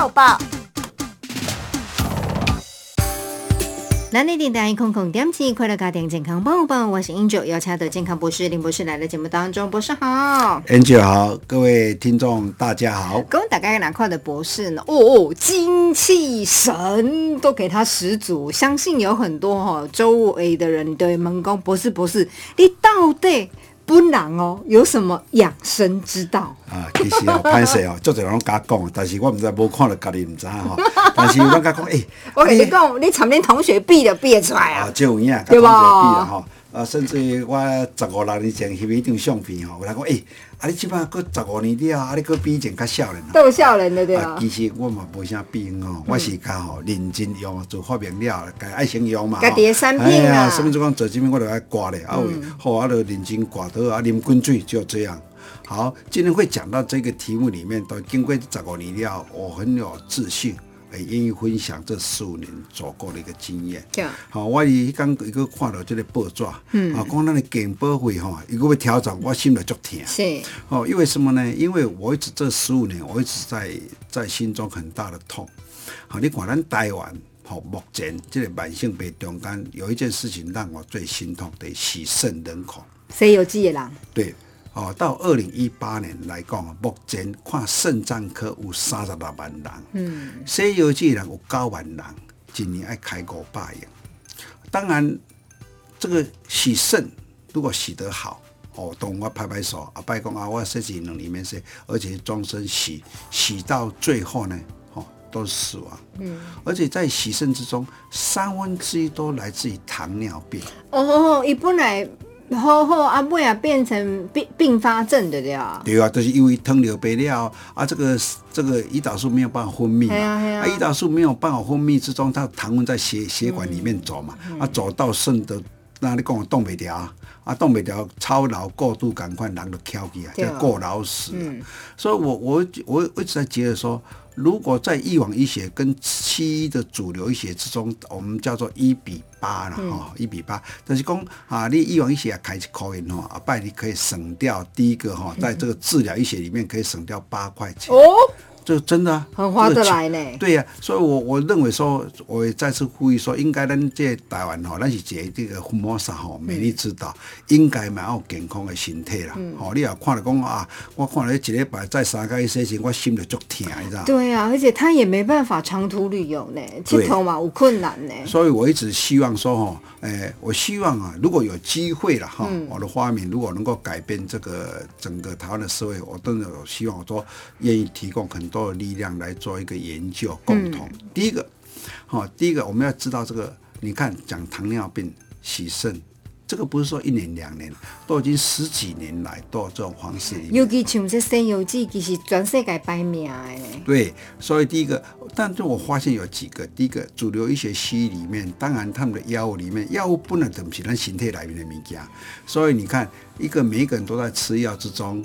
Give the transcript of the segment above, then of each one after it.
报报。南内电台空空点起，快乐家庭健康抱抱，我是 Angel，邀请的健康博士林博士来到节目当中，博士好，Angel 好，各位听众大家好。跟我大概哪块的博士呢？哦，精气神都给他十足，相信有很多哈周围的人对问讲博士博士，你到底？不难哦，有什么养生之道啊？其实哦，歹势哦，做侪人甲讲，但是我毋知无看了家己毋知哈。但是我甲讲，诶，我跟你讲，你参恁同学比就比出来啊，就有影，对吧？啊，甚至于我十五六年前翕一张相片吼，有人讲，诶，啊，你即摆佫十五年了，啊，你佫比以前较少年都少年的对啊。其实我嘛无啥变哦，我是较吼认真用做发明了，家爱先用嘛。家己的产品啊。什么就讲做这边我就爱挂咧，啊，好，我就认真挂倒啊，啉滚水就这样。好，今天会讲到这个题目里面，都经过十五年了，我很有自信。哎，愿意分享这十五年走过的一个经验。好，我伊刚一个看到这个报纸，嗯，啊，讲咱的健保费哈，一个要调整，我心里足疼。是，哦，因为什么呢？因为我一直这十五年，我一直在在心中很大的痛。好，你看咱台湾，好，目前这个慢性病中间有一件事情让我最心痛的，洗肾人口。谁有记的人。对。哦，到二零一八年来讲，目前看肾脏科有三十六万人，嗯，西游记人有九万人，一年爱开五百亿。当然，这个洗肾如果洗得好，哦，同我拍拍手，啊，拜公啊，我十几能里面是，而且终身洗，洗到最后呢，哦，都是死亡，嗯，而且在洗肾之中，三分之一都来自于糖尿病。哦，一本来。好好啊，尾啊变成并并发症的了。对啊，就是因为糖尿病了啊，这个这个胰岛素没有办法分泌嘛，啊，胰岛素没有办法分泌之中，它糖分在血血管里面走嘛，啊，走到肾的，那你讲动不了，啊，动不了，超劳过度赶快人都翘起啊，叫过劳死。所以我我我一直在觉得说。如果在一往医学跟西医的主流医学之中，我们叫做一比八了哈，一比八。但是讲啊，你一往医学开始考验哈，啊拜你可以省掉第一个哈，在这个治疗医学里面可以省掉八块钱。哦。就真的很划得来呢。对呀，所以，我我认为说，我也再次呼吁说，应该咱这台湾吼，咱是一个这个福摩萨吼，美丽之岛，应该蛮有健康的身体啦。哦，你也看了讲啊，我看了一礼拜再三个一些时，我心就足疼，你知道对啊，而且他也没办法长途旅游呢，去头嘛有困难呢。所以我一直希望说哈，诶，我希望啊，如果有机会了哈，我的发明如果能够改变这个整个台湾的社会，我都有希望，我说愿意提供很多。的力量来做一个研究，共同。第一个，好，第一个我们要知道这个，你看讲糖尿病、洗肾，这个不是说一年两年，都已经十几年来都有这种方式。尤其像这西游记，其实全世界排名的。对，所以第一个，但是我发现有几个，第一个主流医学西医里面，当然他们的药物里面，药物不能等于咱形态来源的物件，所以你看，一个每一个人都在吃药之中，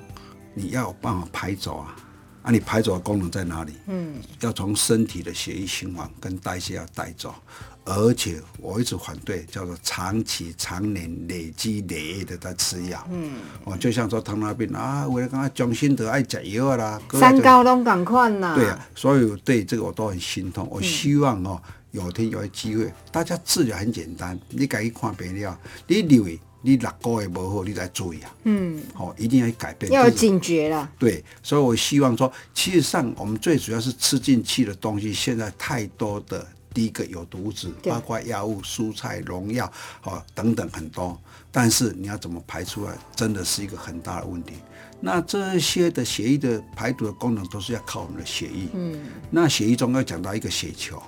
你要有办法排走啊。啊，你排走的功能在哪里？嗯，要从身体的血液循环跟代谢要带走，而且我一直反对叫做长期、常年累积累月的在吃药。嗯，哦，就像说糖尿病啊，为了刚刚中心得爱吃药啦，三高都赶快啦。对啊，所以对这个我都很心痛。我希望哦，有天有机会，大家治疗很简单，你该去看病了，你留意。你六个月不好，你再注意啊。嗯，好，一定要改变。要警觉了。对，所以我希望说，其实上我们最主要是吃进去的东西，现在太多的，第一个有毒质，包括药物、蔬菜、农药，哦等等很多。但是你要怎么排出来，真的是一个很大的问题。那这些的血液的排毒的功能，都是要靠我们的血液。嗯，那血液中要讲到一个血球。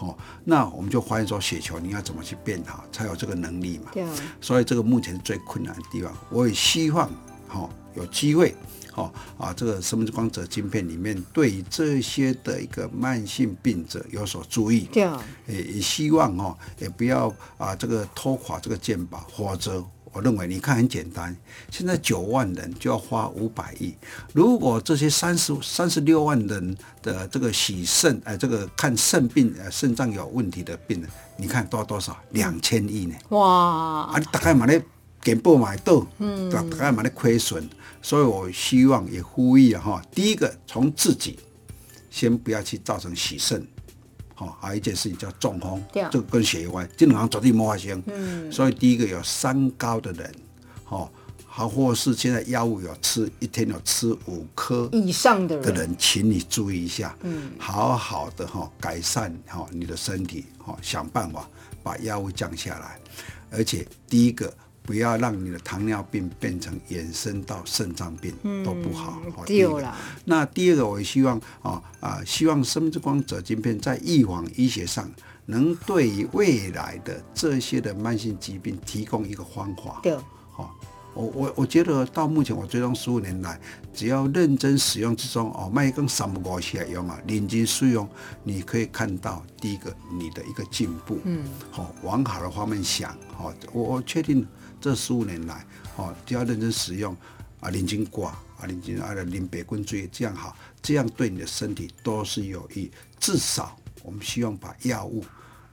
哦，那我们就发现说，雪球你要怎么去变好，才有这个能力嘛？对。所以这个目前是最困难的地方。我也希望，哈，有机会，哈啊，这个生命之光者晶片里面，对于这些的一个慢性病者有所注意。对。也也希望哦，也不要啊，这个拖垮这个健保，或者。我认为，你看很简单，现在九万人就要花五百亿。如果这些三十三十六万人的这个洗肾，哎，这个看肾病，呃，肾脏有问题的病人，你看多多少？两千亿呢？哇！啊，大概买咧给不买到，嗯，大概买咧亏损。所以我希望也呼吁啊，哈，第一个从自己先不要去造成洗肾。哦，还有一件事情叫中风，对这个跟血有关，这两样绝对没发生。嗯，所以第一个有三高的人，哦，好，或是现在药物有吃一天有吃五颗以上的的人，请你注意一下，嗯，好好的哈，改善哈你的身体，哈，想办法把药物降下来，而且第一个。不要让你的糖尿病变成延伸到肾脏病都不好。丢了。那第二个，我也希望啊啊，希望生之光者晶片在预防医学上，能对于未来的这些的慢性疾病提供一个方法。对。好，我我我觉得到目前我追踪十五年来，只要认真使用之中哦，卖跟三不五起来用啊，认真使用，你可以看到第一个你的一个进步。嗯。好，往好的方面想。好，我我确定。这十五年来，哦，只要认真使用啊，林金挂啊，林金啊，林白棍锥，这样好，这样对你的身体都是有益。至少我们希望把药物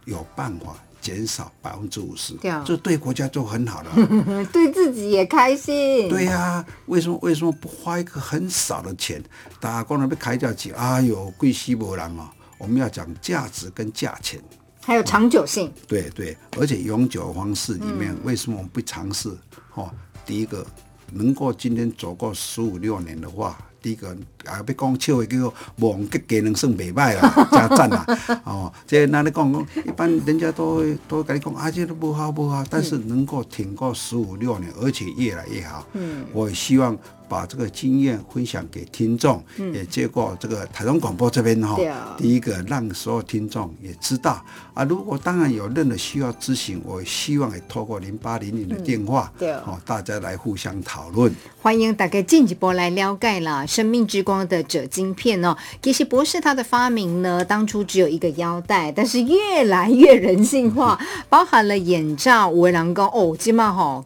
有办法减少百分之五十，这对国家就很好了，对自己也开心。对呀，为什么为什么不花一个很少的钱，打工人被开掉去？哎呦，贵西伯人哦，我们要讲价值跟价钱。还有长久性，对对，而且永久方式里面，为什么我们不尝试？哦，第一个能够今天走过十五六年的话。第一个啊，要讲笑的叫做望吉技能算袂歹啦，加赞啦。哦，这那你讲讲，一般人家都都跟你讲啊，这都不好不好，但是能够挺过十五六年，而且越来越好。嗯，我希望把这个经验分享给听众，也接过这个台中广播这边哈。第一个让所有听众也知道啊，如果当然有任何需要咨询，我希望也透过零八零零的电话，对，哦，大家来互相讨论。欢迎大家进一步来了解啦。生命之光的锗晶片哦，其实博士他的发明呢，当初只有一个腰带，但是越来越人性化，包含了眼罩、围栏钩哦，今嘛哈。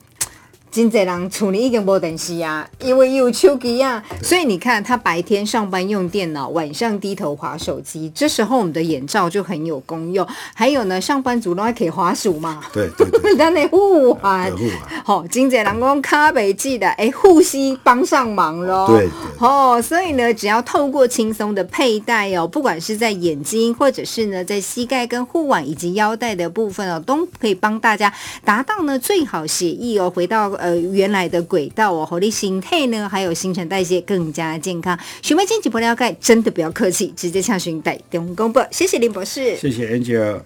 真济人处理已经无电视啊，因为有手机啊，所以你看他白天上班用电脑，晚上低头划手机，这时候我们的眼罩就很有功用。还有呢，上班族都还可以滑鼠嘛，对对对，咱的护环，好，真济人讲卡北记的，哎，护膝帮上忙喽，对，哦，所以呢，只要透过轻松的佩戴哦，不管是在眼睛，或者是呢在膝盖跟护腕以及腰带的部分哦，都可以帮大家达到呢最好协议哦，回到。呃，原来的轨道哦，活力心态呢，还有新陈代谢更加健康。询问经济不了解，真的不要客气，直接向询代电公布。谢谢林博士，谢谢 Angel。